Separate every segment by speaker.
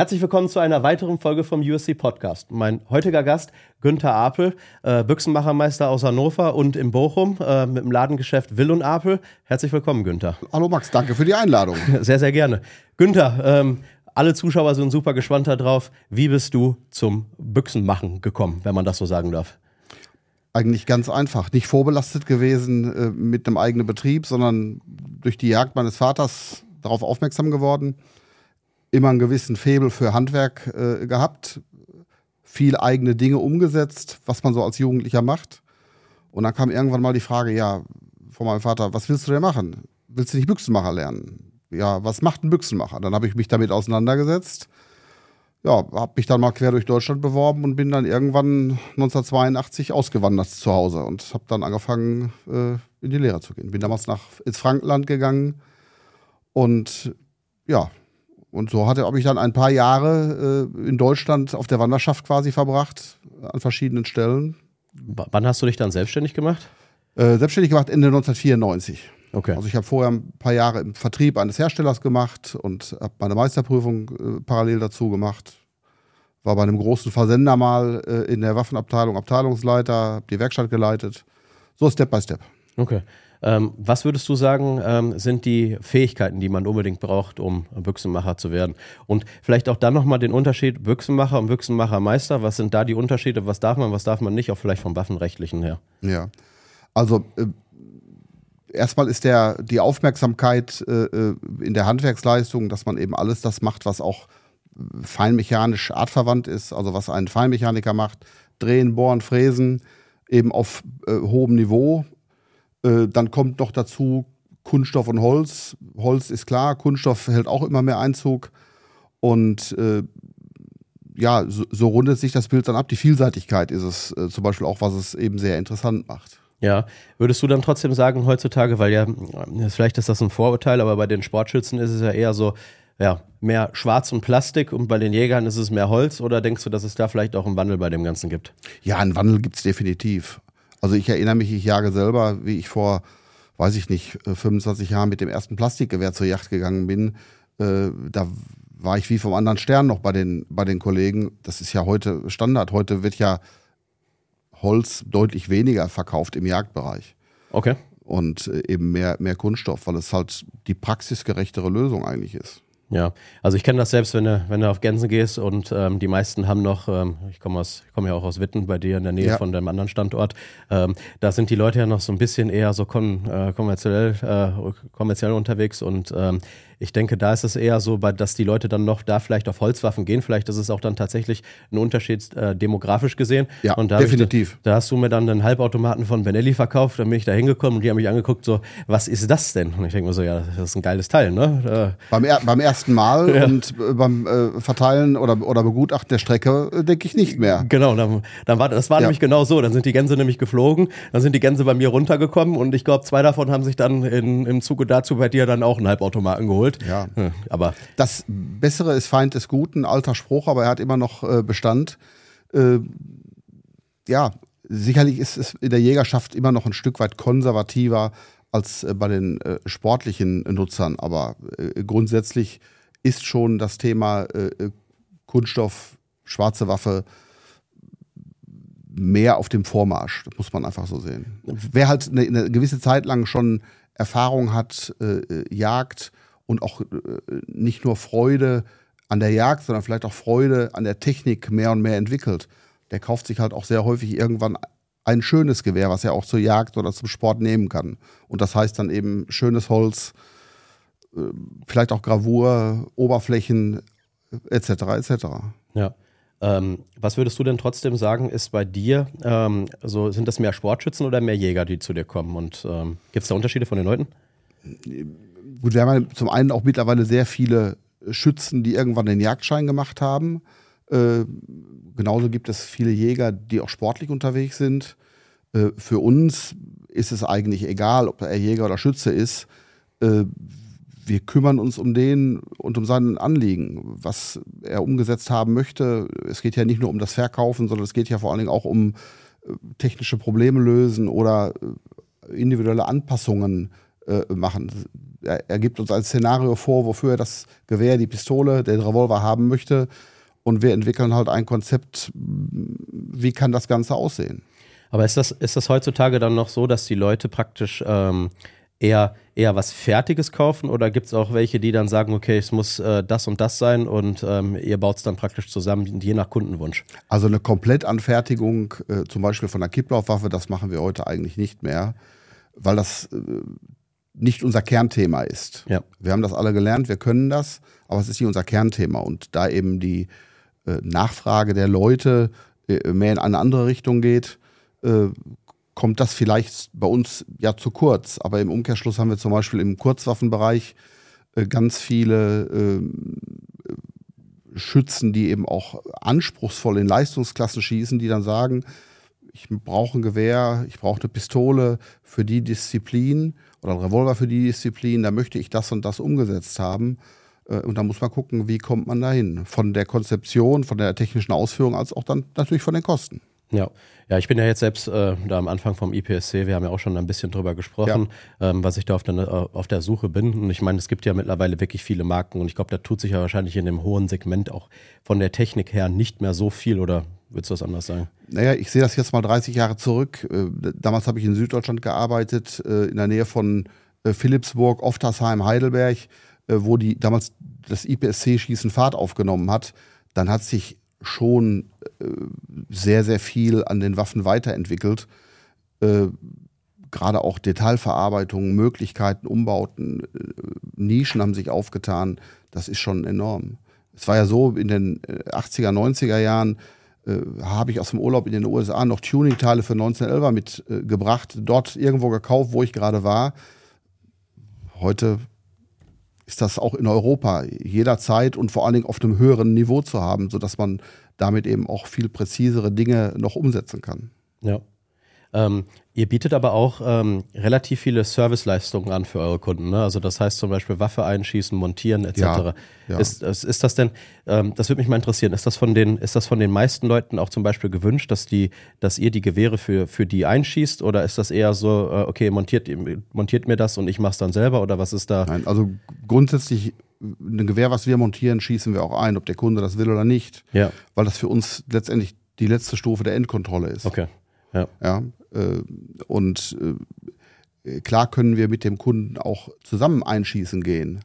Speaker 1: Herzlich willkommen zu einer weiteren Folge vom USC Podcast. Mein heutiger Gast, Günther Apel, äh, Büchsenmachermeister aus Hannover und in Bochum äh, mit dem Ladengeschäft Will und Apel. Herzlich willkommen, Günther.
Speaker 2: Hallo Max, danke für die Einladung.
Speaker 1: Sehr, sehr gerne. Günther, ähm, alle Zuschauer sind super gespannt darauf. Wie bist du zum Büchsenmachen gekommen, wenn man das so sagen darf?
Speaker 2: Eigentlich ganz einfach. Nicht vorbelastet gewesen äh, mit einem eigenen Betrieb, sondern durch die Jagd meines Vaters darauf aufmerksam geworden immer einen gewissen Febel für Handwerk äh, gehabt, viel eigene Dinge umgesetzt, was man so als Jugendlicher macht. Und dann kam irgendwann mal die Frage, ja, von meinem Vater, was willst du denn machen? Willst du nicht Büchsenmacher lernen? Ja, was macht ein Büchsenmacher? Dann habe ich mich damit auseinandergesetzt. Ja, habe mich dann mal quer durch Deutschland beworben und bin dann irgendwann 1982 ausgewandert zu Hause und habe dann angefangen, äh, in die Lehre zu gehen. Bin damals nach ins Frankenland gegangen und ja, und so hatte, habe ich dann ein paar Jahre äh, in Deutschland auf der Wanderschaft quasi verbracht, an verschiedenen Stellen.
Speaker 1: W wann hast du dich dann selbstständig gemacht?
Speaker 2: Äh, selbstständig gemacht Ende 1994.
Speaker 1: Okay.
Speaker 2: Also ich habe vorher ein paar Jahre im Vertrieb eines Herstellers gemacht und habe meine Meisterprüfung äh, parallel dazu gemacht. War bei einem großen Versender mal äh, in der Waffenabteilung Abteilungsleiter, habe die Werkstatt geleitet. So Step by Step.
Speaker 1: Okay. Ähm, was würdest du sagen, ähm, sind die Fähigkeiten, die man unbedingt braucht, um Büchsenmacher zu werden? Und vielleicht auch dann nochmal den Unterschied Büchsenmacher und Büchsenmachermeister. Was sind da die Unterschiede? Was darf man, was darf man nicht? Auch vielleicht vom Waffenrechtlichen her.
Speaker 2: Ja, also äh, erstmal ist der, die Aufmerksamkeit äh, äh in der Handwerksleistung, dass man eben alles das macht, was auch feinmechanisch artverwandt ist, also was ein Feinmechaniker macht, drehen, bohren, fräsen, eben auf äh, hohem Niveau äh, dann kommt noch dazu Kunststoff und Holz. Holz ist klar, Kunststoff hält auch immer mehr Einzug. Und äh, ja, so, so, rundet sich das Bild dann ab. Die Vielseitigkeit ist es äh, zum Beispiel auch, was es eben sehr interessant macht.
Speaker 1: Ja, würdest du dann trotzdem sagen, heutzutage, weil ja, vielleicht ist das ein Vorurteil, aber bei den Sportschützen ist es ja eher so, ja, mehr Schwarz und Plastik und bei den Jägern ist es mehr Holz oder denkst du, dass es da vielleicht auch einen Wandel bei dem Ganzen gibt?
Speaker 2: Ja, einen Wandel gibt es definitiv. Also ich erinnere mich, ich jage selber, wie ich vor, weiß ich nicht, 25 äh, Jahren mit dem ersten Plastikgewehr zur Yacht gegangen bin. Äh, da war ich wie vom anderen Stern noch bei den, bei den Kollegen. Das ist ja heute Standard. Heute wird ja Holz deutlich weniger verkauft im Jagdbereich.
Speaker 1: Okay.
Speaker 2: Und äh, eben mehr, mehr Kunststoff, weil es halt die praxisgerechtere Lösung eigentlich ist.
Speaker 1: Ja, also ich kenne das selbst, wenn du, wenn du auf Gänse gehst und ähm, die meisten haben noch, ähm, ich komme aus, ich komme ja auch aus Witten bei dir in der Nähe ja. von deinem anderen Standort, ähm, da sind die Leute ja noch so ein bisschen eher so kon, äh, kommerziell, äh, kommerziell unterwegs und ähm, ich denke, da ist es eher so, dass die Leute dann noch da vielleicht auf Holzwaffen gehen. Vielleicht ist es auch dann tatsächlich ein Unterschied äh, demografisch gesehen.
Speaker 2: Ja,
Speaker 1: und da
Speaker 2: definitiv.
Speaker 1: Ich, da hast du mir dann einen Halbautomaten von Benelli verkauft. Dann bin ich da hingekommen und die haben mich angeguckt, so, was ist das denn? Und ich denke mir so, ja, das ist ein geiles Teil, ne?
Speaker 2: Äh, beim, er, beim ersten Mal ja. und äh, beim äh, Verteilen oder, oder Begutachten der Strecke äh, denke ich nicht mehr.
Speaker 1: Genau, dann, dann war das war ja. nämlich genau so. Dann sind die Gänse nämlich geflogen, dann sind die Gänse bei mir runtergekommen und ich glaube, zwei davon haben sich dann in, im Zuge dazu bei dir dann auch einen Halbautomaten geholt.
Speaker 2: Ja. Hm. Aber das Bessere ist Feind des Guten, alter Spruch, aber er hat immer noch äh, Bestand. Äh, ja, sicherlich ist es in der Jägerschaft immer noch ein Stück weit konservativer als äh, bei den äh, sportlichen Nutzern, aber äh, grundsätzlich ist schon das Thema äh, Kunststoff, schwarze Waffe mehr auf dem Vormarsch. Das muss man einfach so sehen. Wer halt eine, eine gewisse Zeit lang schon Erfahrung hat, Jagd, und auch äh, nicht nur Freude an der Jagd, sondern vielleicht auch Freude an der Technik mehr und mehr entwickelt. Der kauft sich halt auch sehr häufig irgendwann ein schönes Gewehr, was er auch zur Jagd oder zum Sport nehmen kann. Und das heißt dann eben schönes Holz, äh, vielleicht auch Gravur, Oberflächen etc. etc.
Speaker 1: Ja. Ähm, was würdest du denn trotzdem sagen, ist bei dir, ähm, so sind das mehr Sportschützen oder mehr Jäger, die zu dir kommen? Und ähm, gibt es da Unterschiede von den Leuten?
Speaker 2: Gut, wir haben ja zum einen auch mittlerweile sehr viele Schützen, die irgendwann den Jagdschein gemacht haben. Äh, genauso gibt es viele Jäger, die auch sportlich unterwegs sind. Äh, für uns ist es eigentlich egal, ob er Jäger oder Schütze ist. Äh, wir kümmern uns um den und um sein Anliegen, was er umgesetzt haben möchte. Es geht ja nicht nur um das Verkaufen, sondern es geht ja vor allen Dingen auch um äh, technische Probleme lösen oder äh, individuelle Anpassungen äh, machen. Er, er, gibt uns ein Szenario vor, wofür er das Gewehr, die Pistole, den Revolver haben möchte. Und wir entwickeln halt ein Konzept, wie kann das Ganze aussehen.
Speaker 1: Aber ist das, ist das heutzutage dann noch so, dass die Leute praktisch ähm, eher, eher was Fertiges kaufen oder gibt es auch welche, die dann sagen, okay, es muss äh, das und das sein und ähm, ihr baut es dann praktisch zusammen, je nach Kundenwunsch?
Speaker 2: Also eine Komplettanfertigung, äh, zum Beispiel von einer Kipplaufwaffe, das machen wir heute eigentlich nicht mehr, weil das äh, nicht unser Kernthema ist. Ja. Wir haben das alle gelernt, wir können das, aber es ist nicht unser Kernthema. Und da eben die äh, Nachfrage der Leute äh, mehr in eine andere Richtung geht, äh, kommt das vielleicht bei uns ja zu kurz. Aber im Umkehrschluss haben wir zum Beispiel im Kurzwaffenbereich äh, ganz viele äh, Schützen, die eben auch anspruchsvoll in Leistungsklassen schießen, die dann sagen, ich brauche ein Gewehr, ich brauche eine Pistole für die Disziplin oder ein Revolver für die Disziplin, da möchte ich das und das umgesetzt haben. Äh, und da muss man gucken, wie kommt man dahin. Von der Konzeption, von der technischen Ausführung, als auch dann natürlich von den Kosten.
Speaker 1: Ja. Ja, ich bin ja jetzt selbst äh, da am Anfang vom IPSC, wir haben ja auch schon ein bisschen drüber gesprochen, ja. ähm, was ich da auf der, äh, auf der Suche bin. Und ich meine, es gibt ja mittlerweile wirklich viele Marken und ich glaube, da tut sich ja wahrscheinlich in dem hohen Segment auch von der Technik her nicht mehr so viel oder würdest du das anders sagen?
Speaker 2: Naja, ich sehe das jetzt mal 30 Jahre zurück. Äh, damals habe ich in Süddeutschland gearbeitet, äh, in der Nähe von äh, Philipsburg, Oftersheim, Heidelberg, wo die damals das IPSC-Schießen Fahrt aufgenommen hat. Dann hat sich schon sehr, sehr viel an den Waffen weiterentwickelt. Gerade auch Detailverarbeitung, Möglichkeiten, Umbauten, Nischen haben sich aufgetan. Das ist schon enorm. Es war ja so, in den 80er, äh, 90er Jahren habe ich aus dem Urlaub in den USA noch Tuning-Teile für 1911er mitgebracht, dort irgendwo gekauft, wo ich gerade war. Heute ist das auch in Europa jederzeit und vor allen Dingen auf einem höheren Niveau zu haben, sodass man damit eben auch viel präzisere Dinge noch umsetzen kann.
Speaker 1: Ja. Ähm, ihr bietet aber auch ähm, relativ viele Serviceleistungen an für eure Kunden. Ne? Also das heißt zum Beispiel Waffe einschießen, montieren etc. Ja, ja. Ist, ist, ist, das denn, ähm, das würde mich mal interessieren, ist das von den, ist das von den meisten Leuten auch zum Beispiel gewünscht, dass die, dass ihr die Gewehre für, für die einschießt oder ist das eher so, äh, okay, montiert, montiert mir das und ich mache es dann selber oder was ist da?
Speaker 2: Nein, also grundsätzlich ein Gewehr, was wir montieren, schießen wir auch ein, ob der Kunde das will oder nicht. Ja. Weil das für uns letztendlich die letzte Stufe der Endkontrolle ist.
Speaker 1: Okay.
Speaker 2: Ja. ja äh, und äh, klar können wir mit dem Kunden auch zusammen einschießen gehen.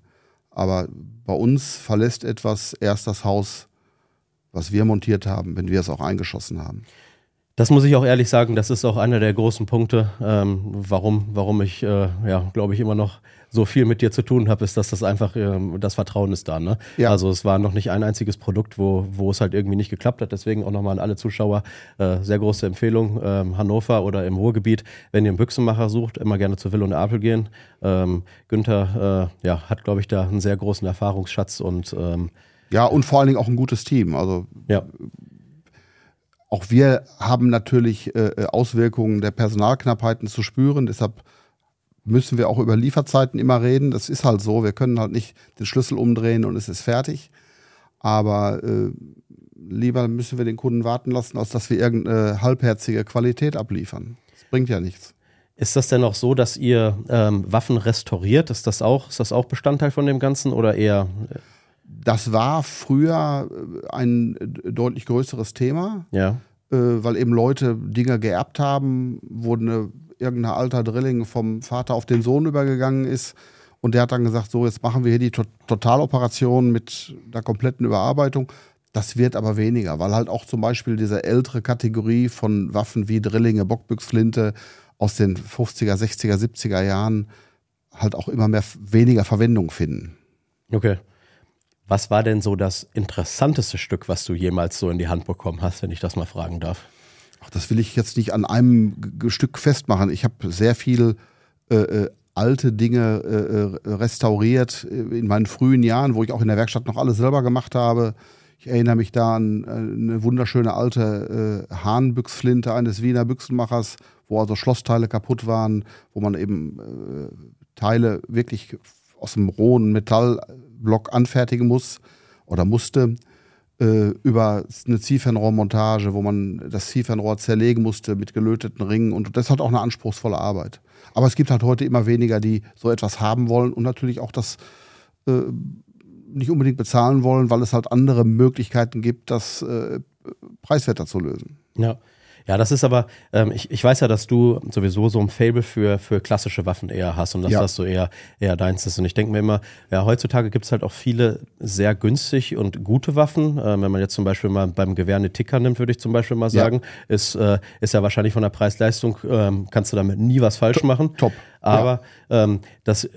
Speaker 2: Aber bei uns verlässt etwas erst das Haus, was wir montiert haben, wenn wir es auch eingeschossen haben.
Speaker 1: Das muss ich auch ehrlich sagen, das ist auch einer der großen Punkte, ähm, warum, warum ich, äh, ja, glaube ich, immer noch so viel mit dir zu tun habe, ist, dass das einfach, ähm, das Vertrauen ist da. Ne? Ja. Also es war noch nicht ein einziges Produkt, wo, wo es halt irgendwie nicht geklappt hat. Deswegen auch nochmal an alle Zuschauer äh, sehr große Empfehlung. Ähm, Hannover oder im Ruhrgebiet, wenn ihr einen Büchsenmacher sucht, immer gerne zu Will und Apel gehen. Ähm, Günther äh, ja, hat, glaube ich, da einen sehr großen Erfahrungsschatz und ähm,
Speaker 2: ja, und vor allen Dingen auch ein gutes Team. Also ja auch wir haben natürlich äh, äh, Auswirkungen der Personalknappheiten zu spüren. Deshalb müssen wir auch über Lieferzeiten immer reden. Das ist halt so. Wir können halt nicht den Schlüssel umdrehen und es ist fertig. Aber äh, lieber müssen wir den Kunden warten lassen, als dass wir irgendeine halbherzige Qualität abliefern. Das bringt ja nichts.
Speaker 1: Ist das denn auch so, dass ihr ähm, Waffen restauriert? Ist das auch, ist das auch Bestandteil von dem Ganzen oder eher? Äh
Speaker 2: das war früher äh, ein äh, deutlich größeres Thema,
Speaker 1: ja.
Speaker 2: äh, weil eben Leute Dinge geerbt haben, wo eine, irgendein alter Drilling vom Vater auf den Sohn übergegangen ist. Und der hat dann gesagt, so, jetzt machen wir hier die to Totaloperation mit der kompletten Überarbeitung. Das wird aber weniger, weil halt auch zum Beispiel diese ältere Kategorie von Waffen wie Drillinge, Bockbüchsflinte aus den 50er, 60er, 70er Jahren halt auch immer mehr weniger Verwendung finden.
Speaker 1: Okay. Was war denn so das interessanteste Stück, was du jemals so in die Hand bekommen hast, wenn ich das mal fragen darf?
Speaker 2: Ach, das will ich jetzt nicht an einem G Stück festmachen. Ich habe sehr viel äh, äh alte Dinge äh, äh, restauriert äh, in meinen frühen Jahren, wo ich auch in der Werkstatt noch alles selber gemacht habe. Ich erinnere mich da an eine wunderschöne alte äh, Hahnbüchsflinte eines Wiener Büchsenmachers, wo also Schlossteile kaputt waren, wo man eben äh, Teile wirklich aus dem rohen Metall Block anfertigen muss oder musste. Äh, über eine Zielfernrohrmontage, wo man das Zielfernrohr zerlegen musste mit gelöteten Ringen. Und das hat auch eine anspruchsvolle Arbeit. Aber es gibt halt heute immer weniger, die so etwas haben wollen und natürlich auch das äh, nicht unbedingt bezahlen wollen, weil es halt andere Möglichkeiten gibt, das äh, preiswerter zu lösen.
Speaker 1: Ja. Ja, das ist aber, ähm, ich, ich weiß ja, dass du sowieso so ein Fable für, für klassische Waffen eher hast und dass ja. das so eher, eher deins ist. Und ich denke mir immer, ja, heutzutage gibt es halt auch viele sehr günstig und gute Waffen. Ähm, wenn man jetzt zum Beispiel mal beim Gewehr eine Ticker nimmt, würde ich zum Beispiel mal sagen, ja. Ist, äh, ist ja wahrscheinlich von der Preis-Leistung, ähm, kannst du damit nie was falsch machen.
Speaker 2: Top.
Speaker 1: Aber ja. ähm, das,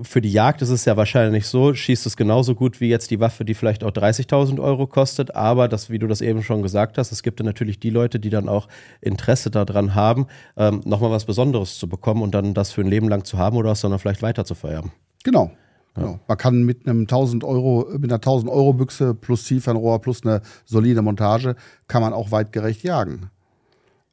Speaker 1: für die Jagd ist es ja wahrscheinlich so, schießt es genauso gut wie jetzt die Waffe, die vielleicht auch 30.000 Euro kostet. Aber das, wie du das eben schon gesagt hast, es gibt ja natürlich die Leute, die dann auch Interesse daran haben, ähm, nochmal was Besonderes zu bekommen und dann das für ein Leben lang zu haben oder es dann vielleicht weiter zu vererben.
Speaker 2: Genau. Genau. Man kann mit einem 1000 Euro, mit einer 1000 Euro Büchse plus Zielfernrohr plus eine solide Montage kann man auch weitgerecht jagen.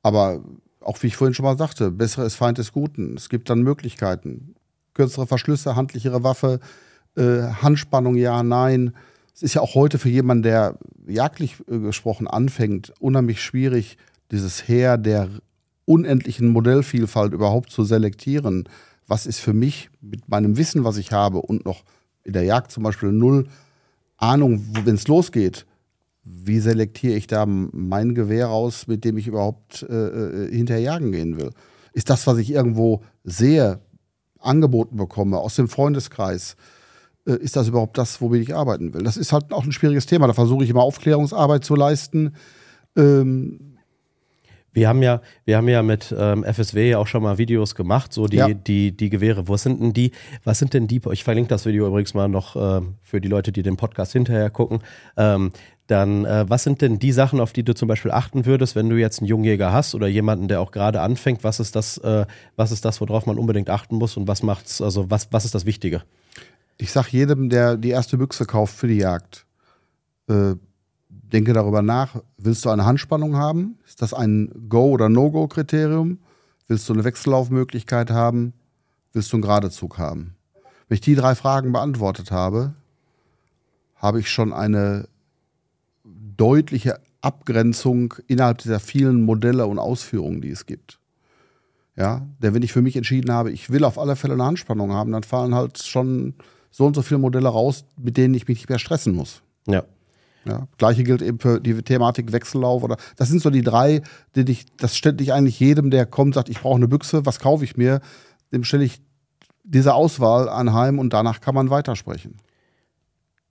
Speaker 2: Aber auch wie ich vorhin schon mal sagte, bessere ist Feind des Guten. Es gibt dann Möglichkeiten. Kürzere Verschlüsse, handlichere Waffe, äh, Handspannung, ja, nein. Es ist ja auch heute für jemanden, der jagdlich äh, gesprochen anfängt, unheimlich schwierig, dieses Heer der unendlichen Modellvielfalt überhaupt zu selektieren. Was ist für mich mit meinem Wissen, was ich habe und noch in der Jagd zum Beispiel null Ahnung, wenn es losgeht, wie selektiere ich da mein Gewehr raus, mit dem ich überhaupt äh, äh, hinterjagen gehen will? Ist das, was ich irgendwo sehe, angeboten bekomme aus dem Freundeskreis, äh, ist das überhaupt das, womit ich arbeiten will? Das ist halt auch ein schwieriges Thema. Da versuche ich immer Aufklärungsarbeit zu leisten. Ähm,
Speaker 1: wir haben ja, wir haben ja mit ähm, FSW ja auch schon mal Videos gemacht, so die, ja. die, die Gewehre. Wo sind denn die, was sind denn die, ich verlinke das Video übrigens mal noch äh, für die Leute, die den Podcast hinterher gucken. Ähm, dann äh, was sind denn die Sachen, auf die du zum Beispiel achten würdest, wenn du jetzt einen Jungjäger hast oder jemanden, der auch gerade anfängt? Was ist das, äh, was ist das, worauf man unbedingt achten muss und was macht's, also was, was ist das Wichtige?
Speaker 2: Ich sag jedem, der die erste Büchse kauft für die Jagd, äh, denke darüber nach, willst du eine Handspannung haben? Ist das ein Go- oder No-Go-Kriterium? Willst du eine Wechsellaufmöglichkeit haben? Willst du einen Geradezug haben? Wenn ich die drei Fragen beantwortet habe, habe ich schon eine deutliche Abgrenzung innerhalb dieser vielen Modelle und Ausführungen, die es gibt. Ja, denn wenn ich für mich entschieden habe, ich will auf alle Fälle eine Handspannung haben, dann fallen halt schon so und so viele Modelle raus, mit denen ich mich nicht mehr stressen muss.
Speaker 1: Ja.
Speaker 2: Ja, gleiche gilt eben für die Thematik Wechsellauf oder das sind so die drei, die ich, das stelle ich eigentlich jedem, der kommt, sagt, ich brauche eine Büchse, was kaufe ich mir, dem stelle ich diese Auswahl anheim und danach kann man weitersprechen.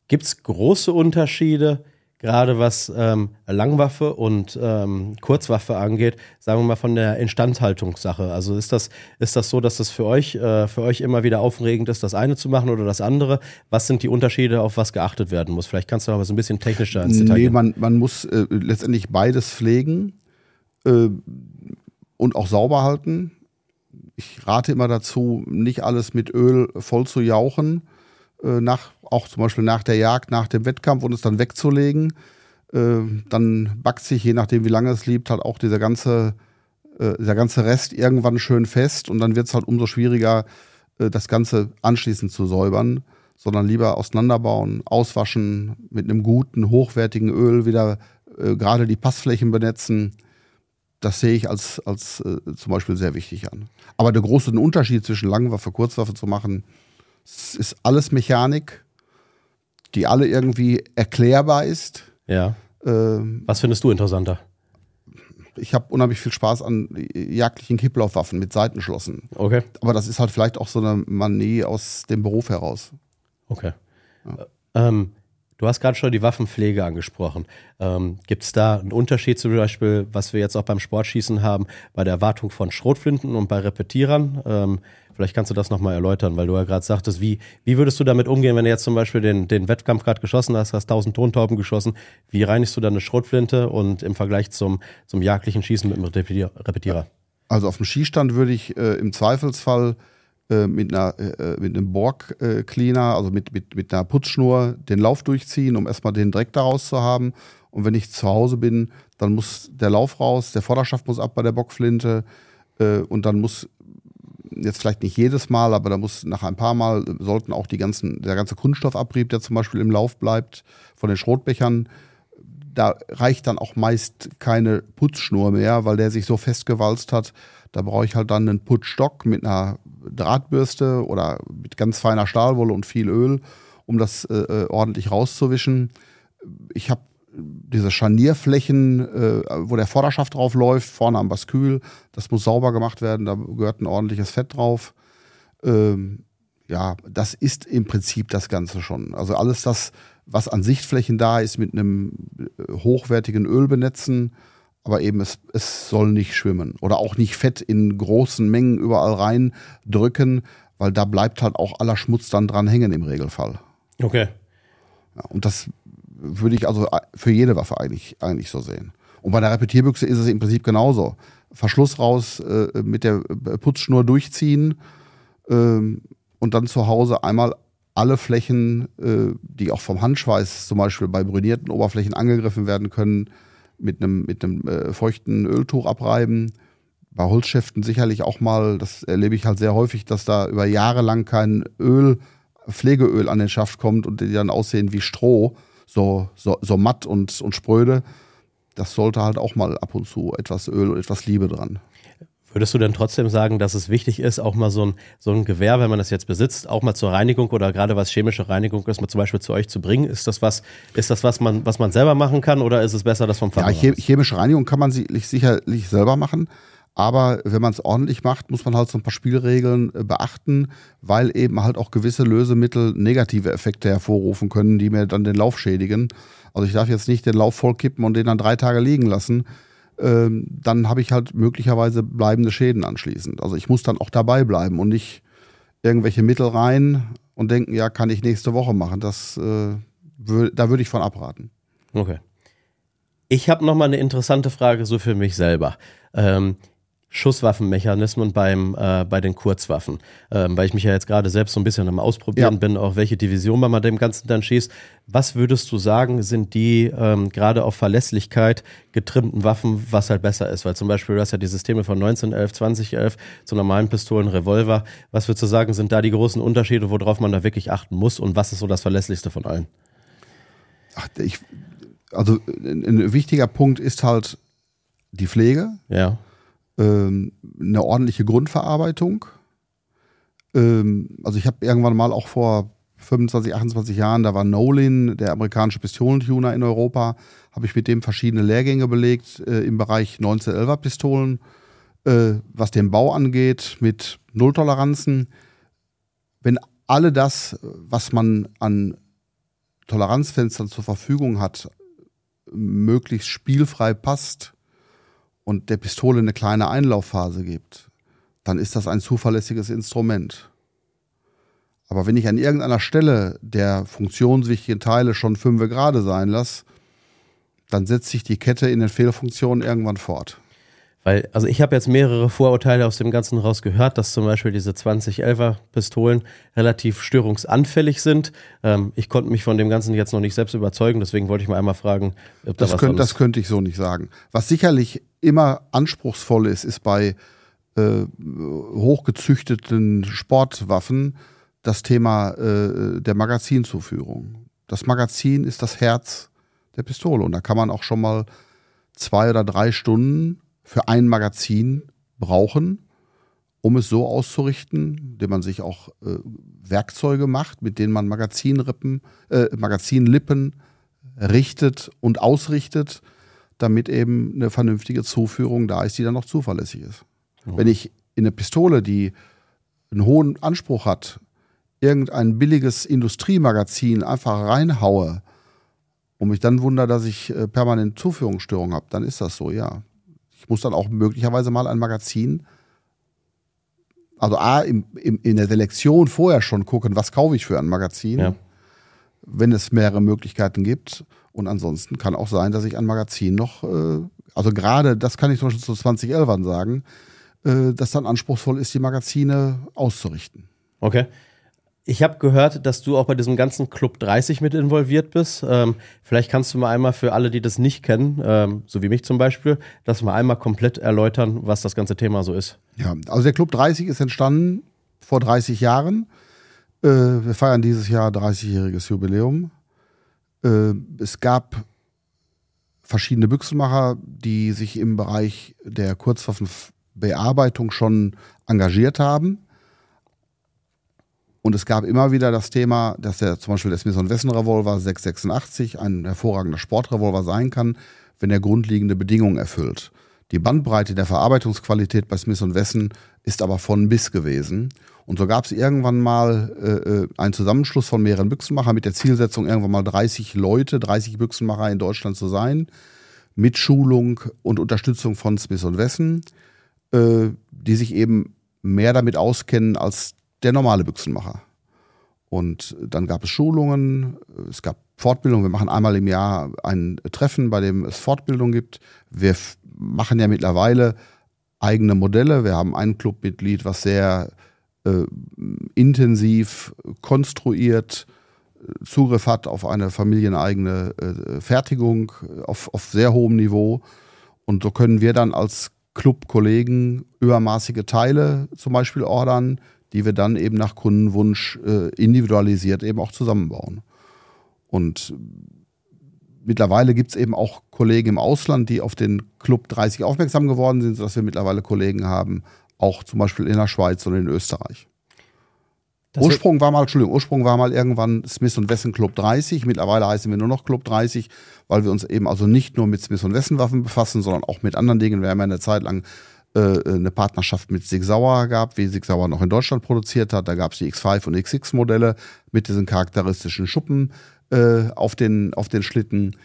Speaker 1: Gibt es große Unterschiede gerade was ähm, Langwaffe und ähm, Kurzwaffe angeht, sagen wir mal von der Instandhaltungssache. Also ist das, ist das so, dass das für euch, äh, für euch immer wieder aufregend ist, das eine zu machen oder das andere? Was sind die Unterschiede, auf was geachtet werden muss? Vielleicht kannst du aber so ein bisschen technischer ins
Speaker 2: Detail Nee, man, man muss äh, letztendlich beides pflegen äh, und auch sauber halten. Ich rate immer dazu, nicht alles mit Öl voll zu jauchen nach, auch zum Beispiel nach der Jagd, nach dem Wettkampf und es dann wegzulegen. Äh, dann backt sich, je nachdem wie lange es liebt, halt auch dieser ganze, äh, dieser ganze Rest irgendwann schön fest und dann wird es halt umso schwieriger, äh, das Ganze anschließend zu säubern, sondern lieber auseinanderbauen, auswaschen, mit einem guten, hochwertigen Öl wieder äh, gerade die Passflächen benetzen. Das sehe ich als, als äh, zum Beispiel sehr wichtig an. Aber der große Unterschied zwischen Langwaffe, Kurzwaffe zu machen, es ist alles Mechanik, die alle irgendwie erklärbar ist.
Speaker 1: Ja. Ähm, Was findest du interessanter?
Speaker 2: Ich habe unheimlich viel Spaß an jagdlichen Kipplaufwaffen mit Seitenschlossen.
Speaker 1: Okay.
Speaker 2: Aber das ist halt vielleicht auch so eine Manie aus dem Beruf heraus.
Speaker 1: Okay. Ja. Ähm, Du hast gerade schon die Waffenpflege angesprochen. Ähm, Gibt es da einen Unterschied zum Beispiel, was wir jetzt auch beim Sportschießen haben, bei der Wartung von Schrotflinten und bei Repetierern? Ähm, Vielleicht kannst du das nochmal erläutern, weil du ja gerade sagtest, wie, wie würdest du damit umgehen, wenn du jetzt zum Beispiel den, den Wettkampf gerade geschossen hast, hast 1000 Tontauben geschossen, wie reinigst du dann eine Schrotflinte und im Vergleich zum, zum jagdlichen Schießen mit dem Repetierer?
Speaker 2: Also auf dem Skistand würde ich äh, im Zweifelsfall äh, mit, einer, äh, mit einem Borg-Cleaner, also mit, mit, mit einer Putzschnur, den Lauf durchziehen, um erstmal den Dreck daraus zu haben. Und wenn ich zu Hause bin, dann muss der Lauf raus, der Vorderschaft muss ab bei der Bockflinte äh, und dann muss jetzt vielleicht nicht jedes Mal, aber da muss nach ein paar Mal sollten auch die ganzen, der ganze Kunststoffabrieb, der zum Beispiel im Lauf bleibt, von den Schrotbechern da reicht dann auch meist keine Putzschnur mehr, weil der sich so festgewalzt hat. Da brauche ich halt dann einen Putzstock mit einer Drahtbürste oder mit ganz feiner Stahlwolle und viel Öl, um das äh, äh ordentlich rauszuwischen. Ich habe diese Scharnierflächen, äh, wo der Vorderschaft drauf läuft, vorne am Baskül, das muss sauber gemacht werden, da gehört ein ordentliches Fett drauf. Ähm, ja, das ist im Prinzip das Ganze schon. Also alles das, was an Sichtflächen da ist, mit einem äh, hochwertigen Öl benetzen, aber eben es, es soll nicht schwimmen oder auch nicht Fett in großen Mengen überall reindrücken, weil da bleibt halt auch aller Schmutz dann dran hängen im Regelfall.
Speaker 1: Okay.
Speaker 2: Ja, und das würde ich also äh, für jede Waffe eigentlich, eigentlich so sehen. Und bei der Repetierbüchse ist es im Prinzip genauso. Verschluss raus, äh, mit der äh, Putzschnur durchziehen ähm, und dann zu Hause einmal alle Flächen, äh, die auch vom Handschweiß zum Beispiel bei brünierten Oberflächen angegriffen werden können, mit einem, mit äh, feuchten Öltuch abreiben. Bei Holzschäften sicherlich auch mal, das erlebe ich halt sehr häufig, dass da über Jahre lang kein Öl, Pflegeöl an den Schaft kommt und die dann aussehen wie Stroh so, so, so matt und, und spröde. Das sollte halt auch mal ab und zu etwas Öl und etwas Liebe dran.
Speaker 1: Würdest du denn trotzdem sagen, dass es wichtig ist, auch mal so ein, so ein Gewehr, wenn man das jetzt besitzt, auch mal zur Reinigung oder gerade was chemische Reinigung ist, mal zum Beispiel zu euch zu bringen? Ist das was, ist das was man, was man selber machen kann oder ist es besser, das vom
Speaker 2: Fach Ja, chemische Reinigung kann man sicherlich selber machen. Aber wenn man es ordentlich macht, muss man halt so ein paar Spielregeln äh, beachten, weil eben halt auch gewisse Lösemittel negative Effekte hervorrufen können, die mir dann den Lauf schädigen. Also ich darf jetzt nicht den Lauf vollkippen und den dann drei Tage liegen lassen. Ähm, dann habe ich halt möglicherweise bleibende Schäden anschließend. Also ich muss dann auch dabei bleiben und nicht irgendwelche Mittel rein und denken, ja, kann ich nächste Woche machen. Das, äh, da würde ich von abraten.
Speaker 1: Okay. Ich habe noch mal eine interessante Frage so für mich selber. Ähm, Schusswaffenmechanismen beim, äh, bei den Kurzwaffen. Ähm, weil ich mich ja jetzt gerade selbst so ein bisschen am Ausprobieren ja. bin, auch welche Division man dem Ganzen dann schießt. Was würdest du sagen, sind die ähm, gerade auf Verlässlichkeit getrimmten Waffen, was halt besser ist? Weil zum Beispiel, du hast ja die Systeme von 1911, 2011 zu normalen Pistolen, Revolver. Was würdest du sagen, sind da die großen Unterschiede, worauf man da wirklich achten muss? Und was ist so das Verlässlichste von allen?
Speaker 2: Ach, ich, also ein, ein wichtiger Punkt ist halt die Pflege.
Speaker 1: Ja
Speaker 2: ähm, eine ordentliche Grundverarbeitung. Ähm, also ich habe irgendwann mal auch vor 25, 28 Jahren, da war Nolin, der amerikanische Pistolentuner in Europa, habe ich mit dem verschiedene Lehrgänge belegt äh, im Bereich 1911er Pistolen, äh, was den Bau angeht, mit Nulltoleranzen. Wenn alle das, was man an Toleranzfenstern zur Verfügung hat, möglichst spielfrei passt, und der Pistole eine kleine Einlaufphase gibt, dann ist das ein zuverlässiges Instrument. Aber wenn ich an irgendeiner Stelle der funktionswichtigen Teile schon fünf Grad sein lasse, dann setzt sich die Kette in den Fehlfunktionen irgendwann fort.
Speaker 1: Weil, also ich habe jetzt mehrere Vorurteile aus dem Ganzen raus gehört, dass zum Beispiel diese 2011er Pistolen relativ störungsanfällig sind. Ähm, ich konnte mich von dem Ganzen jetzt noch nicht selbst überzeugen, deswegen wollte ich mal einmal fragen,
Speaker 2: ob das da was könnt, Das könnte ich so nicht sagen. Was sicherlich immer anspruchsvoll ist, ist bei äh, hochgezüchteten Sportwaffen das Thema äh, der Magazinzuführung. Das Magazin ist das Herz der Pistole und da kann man auch schon mal zwei oder drei Stunden für ein Magazin brauchen, um es so auszurichten, indem man sich auch äh, Werkzeuge macht, mit denen man Magazinrippen, äh, Magazinlippen richtet und ausrichtet, damit eben eine vernünftige Zuführung da ist, die dann noch zuverlässig ist. Mhm. Wenn ich in eine Pistole, die einen hohen Anspruch hat, irgendein billiges Industriemagazin einfach reinhaue und mich dann wundere, dass ich äh, permanent Zuführungsstörungen habe, dann ist das so, ja. Muss dann auch möglicherweise mal ein Magazin, also A, im, im, in der Selektion vorher schon gucken, was kaufe ich für ein Magazin, ja. wenn es mehrere Möglichkeiten gibt. Und ansonsten kann auch sein, dass ich ein Magazin noch, äh, also gerade, das kann ich zum Beispiel zu 2011 sagen, äh, dass dann anspruchsvoll ist, die Magazine auszurichten.
Speaker 1: Okay. Ich habe gehört, dass du auch bei diesem ganzen Club 30 mit involviert bist. Ähm, vielleicht kannst du mal einmal für alle, die das nicht kennen, ähm, so wie mich zum Beispiel, das mal einmal komplett erläutern, was das ganze Thema so ist.
Speaker 2: Ja, also der Club 30 ist entstanden vor 30 Jahren. Äh, wir feiern dieses Jahr 30-jähriges Jubiläum. Äh, es gab verschiedene Büchsenmacher, die sich im Bereich der Kurzwaffenbearbeitung schon engagiert haben. Und es gab immer wieder das Thema, dass der zum Beispiel der Smith Wesson Revolver 686 ein hervorragender Sportrevolver sein kann, wenn er grundlegende Bedingungen erfüllt. Die Bandbreite der Verarbeitungsqualität bei Smith Wesson ist aber von bis gewesen. Und so gab es irgendwann mal äh, äh, einen Zusammenschluss von mehreren Büchsenmachern mit der Zielsetzung, irgendwann mal 30 Leute, 30 Büchsenmacher in Deutschland zu sein, mit Schulung und Unterstützung von Smith Wesson, äh, die sich eben mehr damit auskennen als der normale Büchsenmacher. Und dann gab es Schulungen, es gab Fortbildung. Wir machen einmal im Jahr ein Treffen, bei dem es Fortbildung gibt. Wir machen ja mittlerweile eigene Modelle. Wir haben ein Clubmitglied, was sehr äh, intensiv konstruiert Zugriff hat auf eine familieneigene äh, Fertigung auf, auf sehr hohem Niveau. Und so können wir dann als Clubkollegen übermaßige Teile zum Beispiel ordern, die wir dann eben nach Kundenwunsch äh, individualisiert eben auch zusammenbauen. Und mittlerweile gibt es eben auch Kollegen im Ausland, die auf den Club 30 aufmerksam geworden sind, sodass wir mittlerweile Kollegen haben, auch zum Beispiel in der Schweiz und in Österreich. Das Ursprung war mal, Entschuldigung, Ursprung war mal irgendwann Smith Wesson Club 30. Mittlerweile heißen wir nur noch Club 30, weil wir uns eben also nicht nur mit Smith Wesson Waffen befassen, sondern auch mit anderen Dingen. Wir haben ja eine Zeit lang äh, eine Partnerschaft mit Sig Sauer gehabt, wie Sig Sauer noch in Deutschland produziert hat. Da gab es die X5 und XX Modelle mit diesen charakteristischen Schuppen äh, auf, den, auf den Schlitten.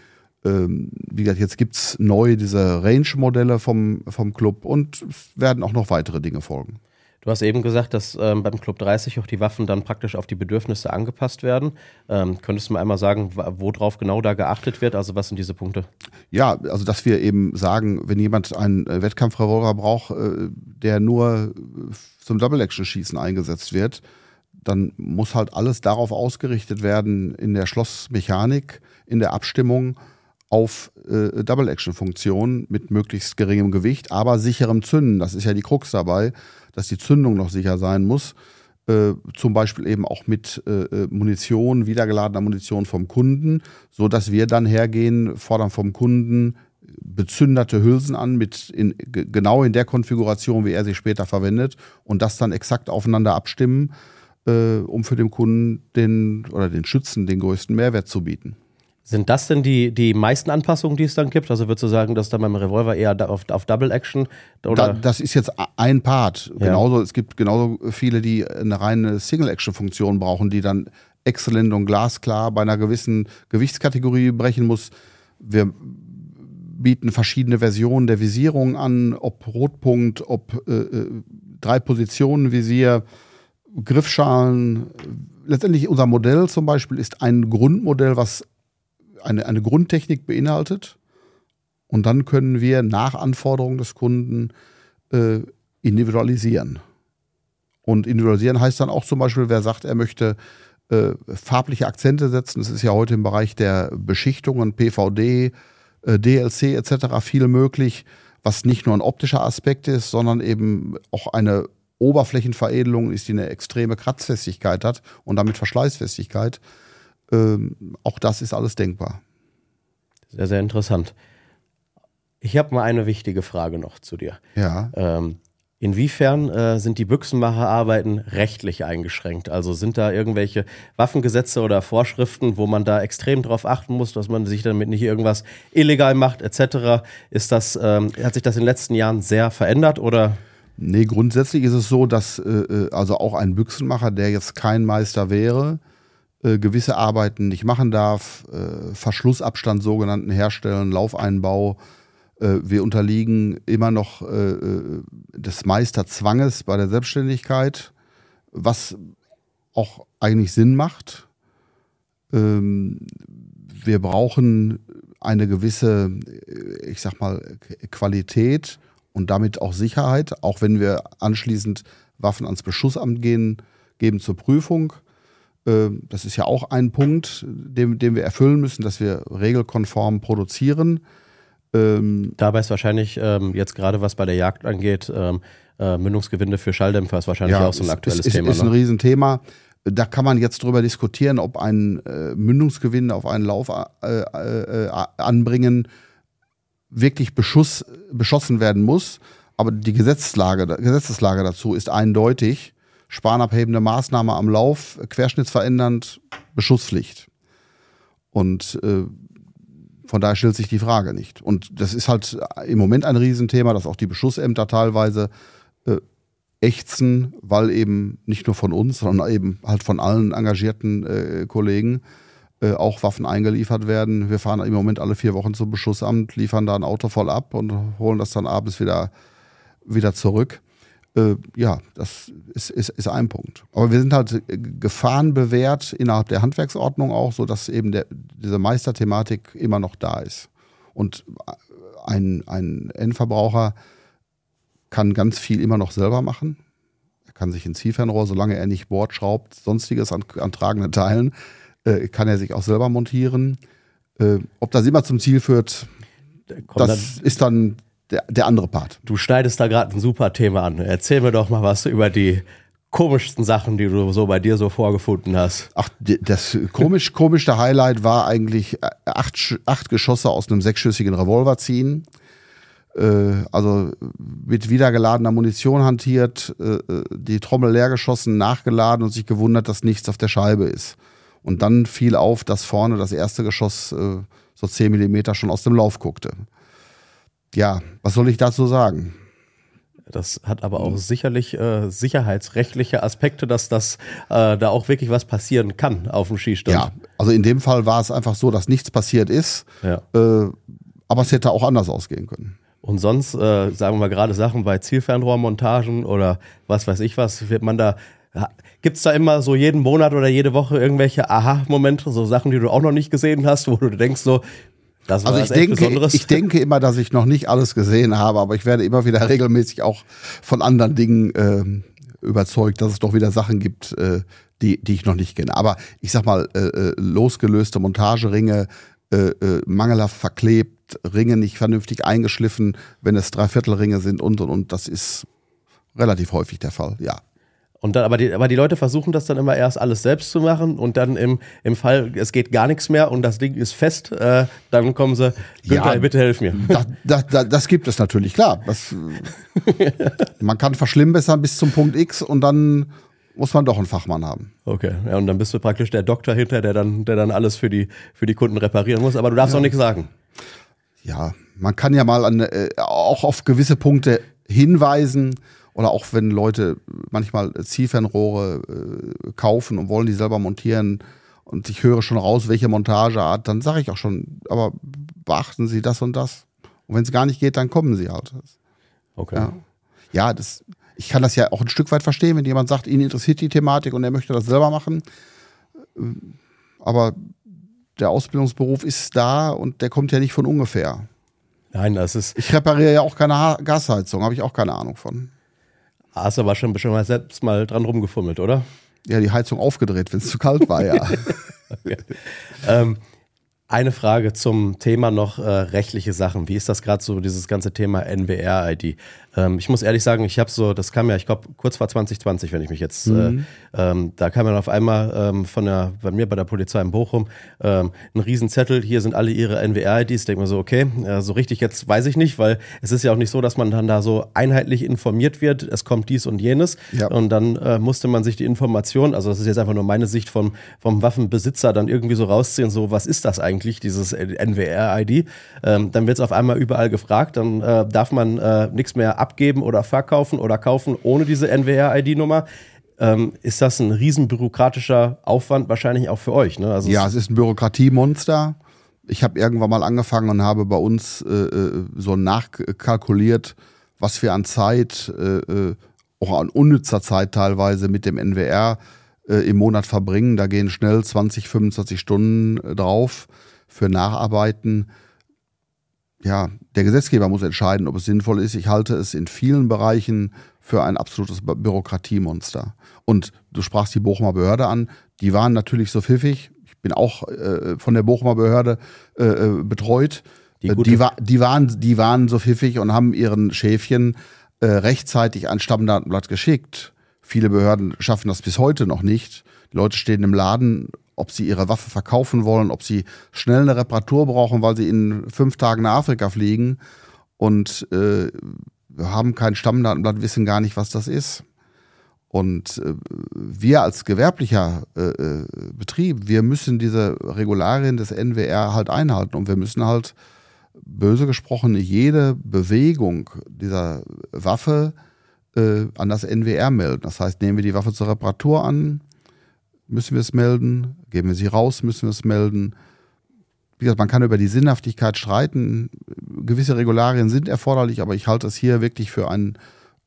Speaker 2: Ähm, wie gesagt, jetzt gibt es neu diese Range-Modelle vom, vom Club und werden auch noch weitere Dinge folgen.
Speaker 1: Du hast eben gesagt, dass ähm, beim Club 30 auch die Waffen dann praktisch auf die Bedürfnisse angepasst werden. Ähm, könntest du mal einmal sagen, worauf genau da geachtet wird? Also was sind diese Punkte?
Speaker 2: Ja, also dass wir eben sagen, wenn jemand einen äh, Wettkampfrevolver braucht, äh, der nur zum Double-Action-Schießen eingesetzt wird, dann muss halt alles darauf ausgerichtet werden in der Schlossmechanik, in der Abstimmung auf äh, Double-Action-Funktionen mit möglichst geringem Gewicht, aber sicherem Zünden. Das ist ja die Krux dabei dass die Zündung noch sicher sein muss. Äh, zum Beispiel eben auch mit äh, äh, Munition, wiedergeladener Munition vom Kunden, so dass wir dann hergehen, fordern vom Kunden bezünderte Hülsen an, mit in, genau in der Konfiguration, wie er sie später verwendet, und das dann exakt aufeinander abstimmen, äh, um für den Kunden den oder den Schützen den größten Mehrwert zu bieten.
Speaker 1: Sind das denn die, die meisten Anpassungen, die es dann gibt? Also würdest du sagen, dass dann beim Revolver eher auf, auf Double Action?
Speaker 2: Oder? Da, das ist jetzt ein Part. Ja. Genauso, es gibt genauso viele, die eine reine Single-Action-Funktion brauchen, die dann exzellent und glasklar bei einer gewissen Gewichtskategorie brechen muss. Wir bieten verschiedene Versionen der Visierung an, ob Rotpunkt, ob äh, äh drei Positionen Visier, Griffschalen. Letztendlich unser Modell zum Beispiel ist ein Grundmodell, was eine, eine Grundtechnik beinhaltet. Und dann können wir nach Anforderungen des Kunden äh, individualisieren. Und individualisieren heißt dann auch zum Beispiel, wer sagt, er möchte äh, farbliche Akzente setzen. Das ist ja heute im Bereich der Beschichtungen, PVD, äh, DLC etc. viel möglich, was nicht nur ein optischer Aspekt ist, sondern eben auch eine Oberflächenveredelung ist, die eine extreme Kratzfestigkeit hat und damit Verschleißfestigkeit. Ähm, auch das ist alles denkbar.
Speaker 1: Sehr, sehr interessant. Ich habe mal eine wichtige Frage noch zu dir.
Speaker 2: Ja.
Speaker 1: Ähm, inwiefern äh, sind die Büchsenmacherarbeiten rechtlich eingeschränkt? Also sind da irgendwelche Waffengesetze oder Vorschriften, wo man da extrem drauf achten muss, dass man sich damit nicht irgendwas illegal macht, etc.? Ist das, ähm, hat sich das in den letzten Jahren sehr verändert oder?
Speaker 2: Nee, grundsätzlich ist es so, dass äh, äh also auch ein Büchsenmacher, der jetzt kein Meister wäre, äh, gewisse Arbeiten nicht machen darf, äh, Verschlussabstand sogenannten herstellen, Laufeinbau. Äh, wir unterliegen immer noch äh, äh, des Meisterzwanges bei der Selbstständigkeit, was auch eigentlich Sinn macht. Ähm, wir brauchen eine gewisse, ich sag mal, Qualität und damit auch Sicherheit, auch wenn wir anschließend Waffen ans Beschussamt gehen, geben zur Prüfung. Ähm, das ist ja auch ein Punkt, den, den wir erfüllen müssen, dass wir regelkonform produzieren.
Speaker 1: Ähm, Dabei ist wahrscheinlich ähm, jetzt gerade, was bei der Jagd angeht, ähm, äh, Mündungsgewinde für Schalldämpfer ist wahrscheinlich ja, auch so ein aktuelles
Speaker 2: ist,
Speaker 1: Thema.
Speaker 2: Ist, ist ein ne? Riesenthema. Da kann man jetzt drüber diskutieren, ob ein äh, Mündungsgewinn auf einen Lauf äh, äh, anbringen wirklich Beschuss, beschossen werden muss. Aber die Gesetzeslage, Gesetzeslage dazu ist eindeutig. Spanabhebende Maßnahme am Lauf, querschnittsverändernd, Beschusspflicht. Und äh, von daher stellt sich die Frage nicht. Und das ist halt im Moment ein Riesenthema, dass auch die Beschussämter teilweise äh, ächzen, weil eben nicht nur von uns, sondern eben halt von allen engagierten äh, Kollegen äh, auch Waffen eingeliefert werden. Wir fahren im Moment alle vier Wochen zum Beschussamt, liefern da ein Auto voll ab und holen das dann abends wieder, wieder zurück. Äh, ja, das ist, ist, ist ein Punkt. Aber wir sind halt gefahrenbewährt innerhalb der Handwerksordnung auch, sodass eben der, diese Meisterthematik immer noch da ist. Und ein, ein Endverbraucher kann ganz viel immer noch selber machen. Er kann sich ein Zielfernrohr, solange er nicht Bord schraubt, sonstiges an, an tragenden Teilen, äh, kann er sich auch selber montieren. Äh, ob das immer zum Ziel führt, das dann ist dann der, der andere Part.
Speaker 1: Du schneidest da gerade ein super Thema an. Erzähl mir doch mal was über die komischsten Sachen, die du so bei dir so vorgefunden hast.
Speaker 2: Ach, das komisch, komischste Highlight war eigentlich äh, acht, acht Geschosse aus einem sechsschüssigen Revolver ziehen. Äh, also mit wiedergeladener Munition hantiert, äh, die Trommel leer geschossen, nachgeladen und sich gewundert, dass nichts auf der Scheibe ist. Und dann fiel auf, dass vorne das erste Geschoss so zehn Millimeter schon aus dem Lauf guckte ja, was soll ich dazu sagen?
Speaker 1: Das hat aber auch sicherlich äh, sicherheitsrechtliche Aspekte, dass das äh, da auch wirklich was passieren kann auf dem Skistand.
Speaker 2: Ja, also in dem Fall war es einfach so, dass nichts passiert ist. Ja. Äh, aber es hätte auch anders ausgehen können.
Speaker 1: Und sonst, äh, sagen wir mal gerade Sachen bei Zielfernrohrmontagen oder was weiß ich was, wird man da Gibt es da immer so jeden Monat oder jede Woche irgendwelche Aha-Momente, so Sachen, die du auch noch nicht gesehen hast, wo du denkst so,
Speaker 2: das war also ich denke, Besonderes. ich denke immer, dass ich noch nicht alles gesehen habe, aber ich werde immer wieder regelmäßig auch von anderen Dingen äh, überzeugt, dass es doch wieder Sachen gibt, äh, die, die ich noch nicht kenne. Aber ich sag mal, äh, äh losgelöste Montageringe, äh, äh, mangelhaft verklebt, Ringe nicht vernünftig eingeschliffen, wenn es Dreiviertelringe sind und und und. Das ist relativ häufig der Fall, ja.
Speaker 1: Und dann, aber, die, aber die Leute versuchen das dann immer erst alles selbst zu machen und dann im, im Fall, es geht gar nichts mehr und das Ding ist fest, äh, dann kommen sie, Günther, ja, bitte helf mir.
Speaker 2: Das, das, das, das gibt es natürlich, klar. Das, man kann verschlimmbessern bis zum Punkt X und dann muss man doch einen Fachmann haben.
Speaker 1: Okay, ja, und dann bist du praktisch der Doktor hinter, der dann, der dann alles für die, für die Kunden reparieren muss, aber du darfst ja. auch nichts sagen.
Speaker 2: Ja, man kann ja mal an, äh, auch auf gewisse Punkte hinweisen oder auch wenn Leute manchmal Zielfernrohre äh, kaufen und wollen die selber montieren und ich höre schon raus, welche Montageart, dann sage ich auch schon, aber beachten Sie das und das. Und wenn es gar nicht geht, dann kommen Sie halt. Okay. Ja, ja das, ich kann das ja auch ein Stück weit verstehen, wenn jemand sagt, ihn interessiert die Thematik und er möchte das selber machen. Aber der Ausbildungsberuf ist da und der kommt ja nicht von ungefähr.
Speaker 1: Nein, das ist.
Speaker 2: Ich repariere ja auch keine Gasheizung, habe ich auch keine Ahnung von.
Speaker 1: Hast du aber schon bestimmt mal selbst mal dran rumgefummelt, oder?
Speaker 2: Ja, die Heizung aufgedreht, wenn es zu kalt war, ja.
Speaker 1: okay. ähm, eine Frage zum Thema noch äh, rechtliche Sachen. Wie ist das gerade so, dieses ganze Thema NWR-ID? Ähm, ich muss ehrlich sagen, ich habe so, das kam ja, ich glaube, kurz vor 2020, wenn ich mich jetzt, äh, mhm. äh, ähm, da kam dann auf einmal ähm, von der, bei mir bei der Polizei in Bochum ähm, ein Riesenzettel, hier sind alle ihre NWR-IDs. Denke mir so, okay, äh, so richtig jetzt weiß ich nicht, weil es ist ja auch nicht so, dass man dann da so einheitlich informiert wird, es kommt dies und jenes. Ja. Und dann äh, musste man sich die Information, also das ist jetzt einfach nur meine Sicht vom, vom Waffenbesitzer, dann irgendwie so rausziehen, so, was ist das eigentlich, dieses NWR-ID? Ähm, dann wird es auf einmal überall gefragt, dann äh, darf man äh, nichts mehr abgeben oder verkaufen oder kaufen ohne diese NWR-ID-Nummer. Ähm, ist das ein riesen bürokratischer Aufwand wahrscheinlich auch für euch? Ne?
Speaker 2: Also ja, es ist ein Bürokratiemonster. Ich habe irgendwann mal angefangen und habe bei uns äh, äh so nachkalkuliert, was wir an Zeit, äh, äh, auch an unnützer Zeit teilweise mit dem NWR äh, im Monat verbringen. Da gehen schnell 20, 25 Stunden äh, drauf für Nacharbeiten ja, der Gesetzgeber muss entscheiden, ob es sinnvoll ist. Ich halte es in vielen Bereichen für ein absolutes Bürokratiemonster. Und du sprachst die Bochumer Behörde an, die waren natürlich so pfiffig. Ich bin auch äh, von der Bochumer Behörde äh, äh betreut. Die, äh, die, die, waren, die waren so pfiffig und haben ihren Schäfchen äh, rechtzeitig ein Stammdatenblatt geschickt. Viele Behörden schaffen das bis heute noch nicht. Die Leute stehen im Laden ob sie ihre Waffe verkaufen wollen, ob sie schnell eine Reparatur brauchen, weil sie in fünf Tagen nach Afrika fliegen und äh, haben kein Stammdatenblatt, wissen gar nicht, was das ist. Und äh, wir als gewerblicher äh, äh Betrieb, wir müssen diese Regularien des NWR halt einhalten und wir müssen halt böse gesprochen jede Bewegung dieser Waffe äh, an das NWR melden. Das heißt, nehmen wir die Waffe zur Reparatur an, müssen wir es melden, geben wir sie raus, müssen wir es melden. Wie gesagt, man kann über die Sinnhaftigkeit streiten. Gewisse Regularien sind erforderlich, aber ich halte es hier wirklich für einen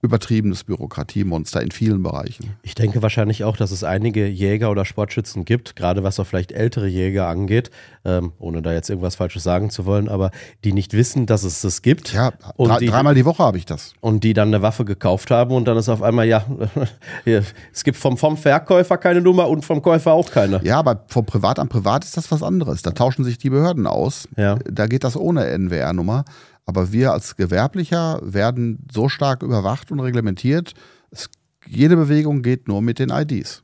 Speaker 2: übertriebenes Bürokratiemonster in vielen Bereichen.
Speaker 1: Ich denke wahrscheinlich auch, dass es einige Jäger oder Sportschützen gibt, gerade was auch vielleicht ältere Jäger angeht, ähm, ohne da jetzt irgendwas Falsches sagen zu wollen, aber die nicht wissen, dass es das gibt.
Speaker 2: Ja, drei, die, dreimal die Woche habe ich das.
Speaker 1: Und die dann eine Waffe gekauft haben und dann ist auf einmal, ja, es gibt vom, vom Verkäufer keine Nummer und vom Käufer auch keine.
Speaker 2: Ja, aber vom Privat an Privat ist das was anderes. Da tauschen sich die Behörden aus.
Speaker 1: Ja.
Speaker 2: Da geht das ohne NWR-Nummer. Aber wir als Gewerblicher werden so stark überwacht und reglementiert. Es, jede Bewegung geht nur mit den IDs.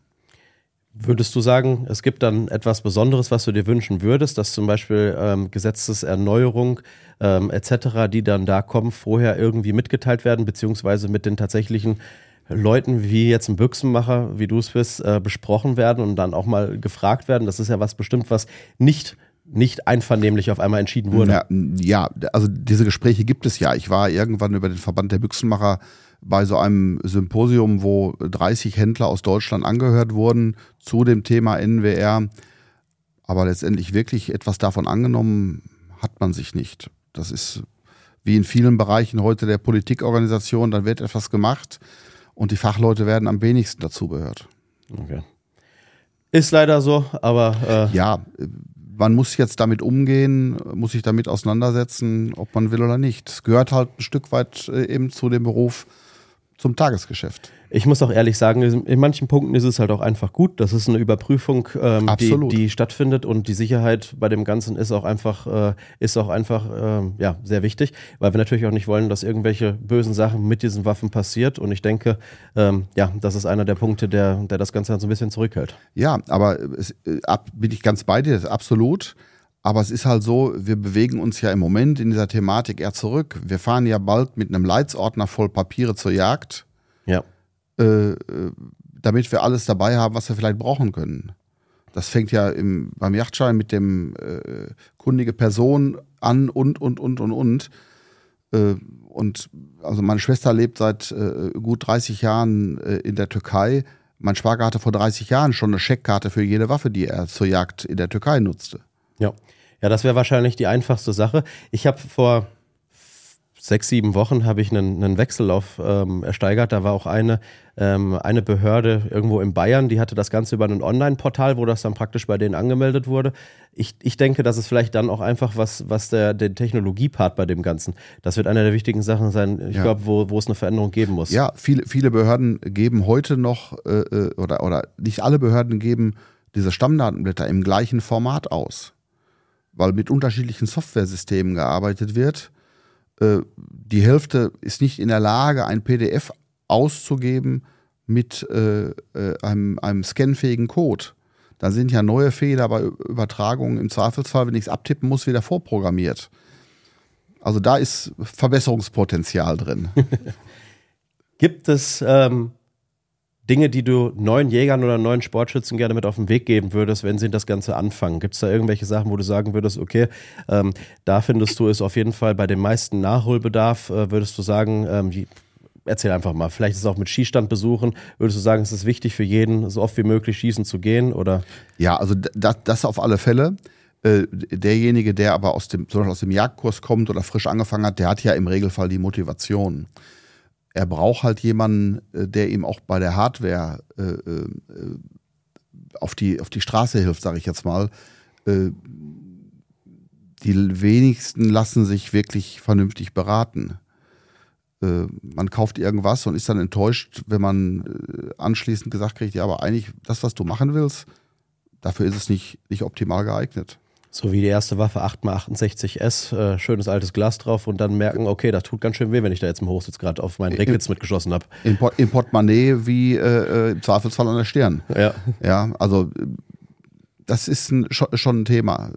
Speaker 1: Würdest du sagen, es gibt dann etwas Besonderes, was du dir wünschen würdest, dass zum Beispiel ähm, Gesetzeserneuerung ähm, etc., die dann da kommen, vorher irgendwie mitgeteilt werden, beziehungsweise mit den tatsächlichen Leuten wie jetzt ein Büchsenmacher, wie du es bist, äh, besprochen werden und dann auch mal gefragt werden? Das ist ja was bestimmt, was nicht nicht einvernehmlich auf einmal entschieden wurde.
Speaker 2: Ja, ja, also diese Gespräche gibt es ja. Ich war irgendwann über den Verband der Büchsenmacher bei so einem Symposium, wo 30 Händler aus Deutschland angehört wurden zu dem Thema NWR. Aber letztendlich wirklich etwas davon angenommen hat man sich nicht. Das ist wie in vielen Bereichen heute der Politikorganisation, dann wird etwas gemacht und die Fachleute werden am wenigsten dazu gehört.
Speaker 1: Okay. Ist leider so, aber.
Speaker 2: Äh ja, man muss jetzt damit umgehen, muss sich damit auseinandersetzen, ob man will oder nicht. Es gehört halt ein Stück weit äh, eben zu dem Beruf, zum Tagesgeschäft.
Speaker 1: Ich muss auch ehrlich sagen, in manchen Punkten ist es halt auch einfach gut. Das ist eine Überprüfung, ähm, die, die, stattfindet und die Sicherheit bei dem Ganzen ist auch einfach, äh, ist auch einfach äh, ja, sehr wichtig, weil wir natürlich auch nicht wollen, dass irgendwelche bösen Sachen mit diesen Waffen passiert. Und ich denke, ähm, ja, das ist einer der Punkte, der, der das Ganze so ein bisschen zurückhält.
Speaker 2: Ja, aber es, äh, ab, bin ich ganz bei dir, absolut. Aber es ist halt so, wir bewegen uns ja im Moment in dieser Thematik eher zurück. Wir fahren ja bald mit einem Leitsordner voll Papiere zur Jagd.
Speaker 1: Ja
Speaker 2: äh, damit wir alles dabei haben, was wir vielleicht brauchen können. Das fängt ja im, beim Yachtschein mit dem äh, kundige Person an und, und, und, und, und. Äh, und also meine Schwester lebt seit äh, gut 30 Jahren äh, in der Türkei. Mein Schwager hatte vor 30 Jahren schon eine Scheckkarte für jede Waffe, die er zur Jagd in der Türkei nutzte.
Speaker 1: Ja, ja das wäre wahrscheinlich die einfachste Sache. Ich habe vor sechs, sieben Wochen habe ich einen, einen Wechsellauf ähm, ersteigert. Da war auch eine, ähm, eine Behörde irgendwo in Bayern, die hatte das Ganze über ein Online-Portal, wo das dann praktisch bei denen angemeldet wurde. Ich, ich denke, das ist vielleicht dann auch einfach was, was der, der Technologiepart bei dem Ganzen. Das wird eine der wichtigen Sachen sein, ich ja. glaube, wo, wo es eine Veränderung geben muss.
Speaker 2: Ja, viele, viele Behörden geben heute noch, äh, äh oder, oder nicht alle Behörden geben diese Stammdatenblätter im gleichen Format aus. Weil mit unterschiedlichen Softwaresystemen gearbeitet wird äh, die Hälfte ist nicht in der Lage, ein PDF auszugeben mit äh, äh, einem, einem scanfähigen Code. Da sind ja neue Fehler bei Übertragungen im Zweifelsfall, wenn ich es abtippen muss, wieder vorprogrammiert. Also da ist Verbesserungspotenzial drin.
Speaker 1: Gibt es ähm, Dinge, die du neuen Jägern oder neuen Sportschützen gerne mit auf den Weg geben würdest, wenn sie das Ganze anfangen? Gibt es da irgendwelche Sachen, wo du sagen würdest, okay, ähm, da findest du es auf jeden Fall bei den meisten Nachholbedarf, äh, würdest du sagen, ähm, erzähl einfach mal, vielleicht ist es auch mit Skistand besuchen, würdest du sagen, es ist wichtig für jeden, so oft wie möglich schießen zu gehen oder?
Speaker 2: Ja, also das, das auf alle Fälle. Äh, derjenige, der aber aus dem, zum Beispiel aus dem Jagdkurs kommt oder frisch angefangen hat, der hat ja im Regelfall die Motivation er braucht halt jemanden, äh, der ihm auch bei der Hardware äh, äh, auf, die, auf die Straße hilft, sage ich jetzt mal. Äh, die wenigsten lassen sich wirklich vernünftig beraten. Äh, man kauft irgendwas und ist dann enttäuscht, wenn man anschließend gesagt kriegt, ja, aber eigentlich das, was du machen willst, dafür ist es nicht, nicht optimal geeignet.
Speaker 1: So wie die erste Waffe 8x68S, äh, schönes altes Glas drauf und dann merken, okay, das tut ganz schön weh, wenn ich da jetzt im Hochsitz gerade auf meinen Rickwitz mitgeschossen habe.
Speaker 2: In, in Portemonnaie wie äh, äh, im Zweifelsfall an der Stirn.
Speaker 1: Ja.
Speaker 2: Ja, also das ist ein, schon ein Thema.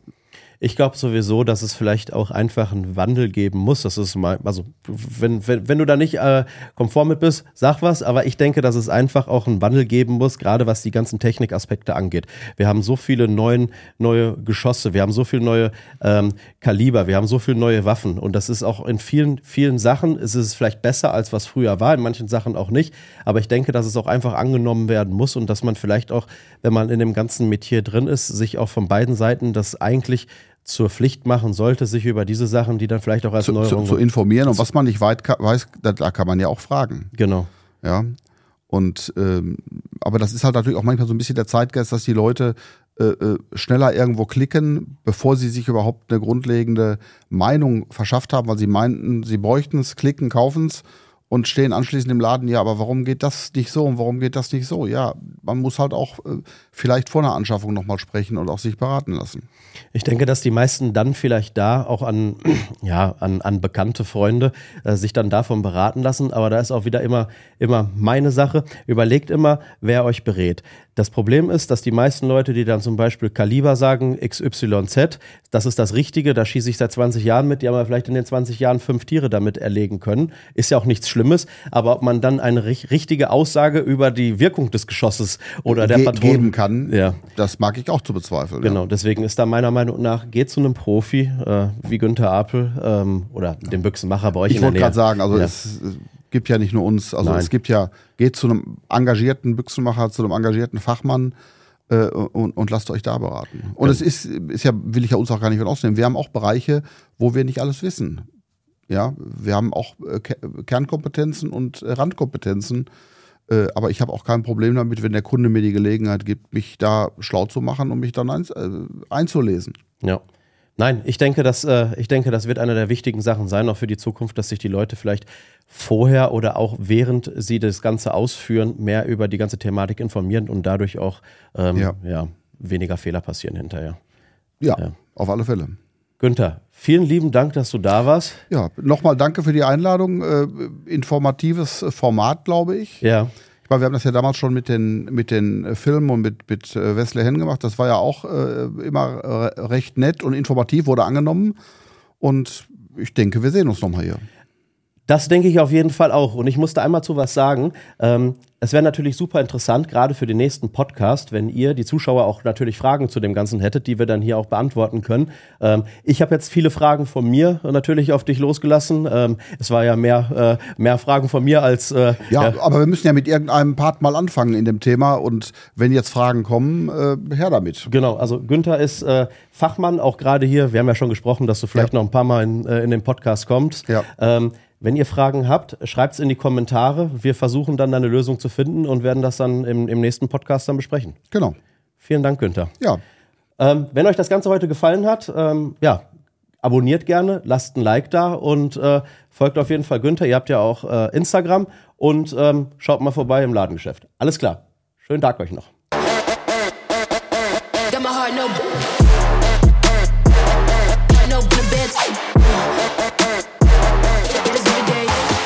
Speaker 1: Ich glaube sowieso, dass es vielleicht auch einfach einen Wandel geben muss. Das ist mal, also wenn, wenn, wenn du da nicht äh, konform mit bist, sag was, aber ich denke, dass es einfach auch einen Wandel geben muss, gerade was die ganzen Technikaspekte angeht. Wir haben so viele neuen, neue Geschosse, wir haben so viele neue ähm, Kaliber, wir haben so viele neue Waffen und das ist auch in vielen, vielen Sachen ist es vielleicht besser, als was früher war, in manchen Sachen auch nicht. Aber ich denke, dass es auch einfach angenommen werden muss und dass man vielleicht auch, wenn man in dem ganzen Metier drin ist, sich auch von beiden Seiten das eigentlich zur Pflicht machen sollte, sich über diese Sachen, die dann vielleicht auch als
Speaker 2: zu, Neuerung zu, zu informieren. Und was man nicht weit weiß, da, da, kann man ja auch fragen.
Speaker 1: Genau.
Speaker 2: Ja. Und ähm, aber das ist halt natürlich auch manchmal so ein bisschen der Zeitgeist, dass die Leute äh, äh, schneller irgendwo klicken, bevor sie sich überhaupt eine grundlegende Meinung verschafft haben, weil sie meinten, sie bräuchten es, klicken, kaufen es und stehen anschließend im Laden, ja, aber warum geht das nicht so und warum geht das nicht so? Ja, man muss halt auch äh, vielleicht vor einer Anschaffung nochmal sprechen und auch sich beraten lassen.
Speaker 1: Ich denke, dass die meisten dann vielleicht da auch an, ja, an, an bekannte Freunde äh, sich dann davon beraten lassen. Aber da ist auch wieder immer, immer meine Sache. Überlegt immer, wer euch berät. Das Problem ist, dass die meisten Leute, die dann zum Beispiel Kaliber sagen, XYZ, das ist das Richtige, da schieße ich seit 20 Jahren mit, die haben ja vielleicht in den 20 Jahren fünf Tiere damit erlegen können. Ist ja auch nichts Schlimmes, aber ob man dann eine richtige Aussage über die Wirkung des Geschosses oder der Ge Patronen
Speaker 2: geben kann, ja. das mag ich auch zu bezweifeln.
Speaker 1: Genau, ja. deswegen ist da meiner Meinung nach, geht zu einem Profi äh, wie Günther Apel ähm, oder dem Büchsenmacher bei euch
Speaker 2: ich in der Nähe. Ich wollte gerade sagen, also ja. es gibt ja nicht nur uns, also Nein. es gibt ja, geht zu einem engagierten Büchsenmacher, zu einem engagierten Fachmann äh, und, und, lasst euch da beraten. Und ja. es ist, ist ja, will ich ja uns auch gar nicht von ausnehmen, wir haben auch Bereiche, wo wir nicht alles wissen. Ja, wir haben auch äh, Kernkompetenzen und äh, Randkompetenzen. Äh, aber ich habe auch kein Problem damit, wenn der Kunde mir die Gelegenheit gibt, mich da schlau zu machen und mich dann ein, äh, einzulesen.
Speaker 1: Ja. Nein, ich denke, dass, äh, ich denke, das wird eine der wichtigen Sachen sein, auch für die Zukunft, dass sich die Leute vielleicht vorher oder auch während sie das Ganze ausführen, mehr über die ganze Thematik informieren und dadurch auch ähm, ja. ja. weniger Fehler passieren hinterher.
Speaker 2: Ja, ja, auf alle Fälle.
Speaker 1: Günther, vielen lieben Dank, dass du da warst.
Speaker 2: Ja, nochmal danke für die Einladung. Äh, informatives Format, glaube ich.
Speaker 1: Ja.
Speaker 2: Ich meine, wir haben das ja damals schon mit den, mit den Filmen und mit, mit äh, Wesley Henn gemacht. Das war ja auch äh, immer recht nett und informativ, wurde angenommen. Und ich denke, wir sehen uns nochmal hier.
Speaker 1: Das denke ich auf jeden Fall auch. Und ich musste einmal zu was sagen. Ähm, es wäre natürlich super interessant, gerade für den nächsten Podcast, wenn ihr, die Zuschauer, auch natürlich Fragen zu dem Ganzen hättet, die wir dann hier auch beantworten können. Ähm, ich habe jetzt viele Fragen von mir natürlich auf dich losgelassen. Ähm, es war ja mehr, äh, mehr Fragen von mir als. Äh,
Speaker 2: ja, ja, aber wir müssen ja mit irgendeinem Part mal anfangen in dem Thema. Und wenn jetzt Fragen kommen, äh, her damit.
Speaker 1: Genau, also Günther ist äh, Fachmann, auch gerade hier. Wir haben ja schon gesprochen, dass du vielleicht ja. noch ein paar Mal in, äh, in den Podcast kommst.
Speaker 2: Ja.
Speaker 1: Ähm, wenn ihr Fragen habt, schreibt es in die Kommentare. Wir versuchen dann eine Lösung zu finden und werden das dann im, im nächsten Podcast dann besprechen.
Speaker 2: Genau.
Speaker 1: Vielen Dank, Günther.
Speaker 2: Ja.
Speaker 1: Ähm, wenn euch das Ganze heute gefallen hat, ähm, ja, abonniert gerne, lasst ein Like da und äh, folgt auf jeden Fall Günther. Ihr habt ja auch äh, Instagram und ähm, schaut mal vorbei im Ladengeschäft. Alles klar. Schönen Tag euch noch.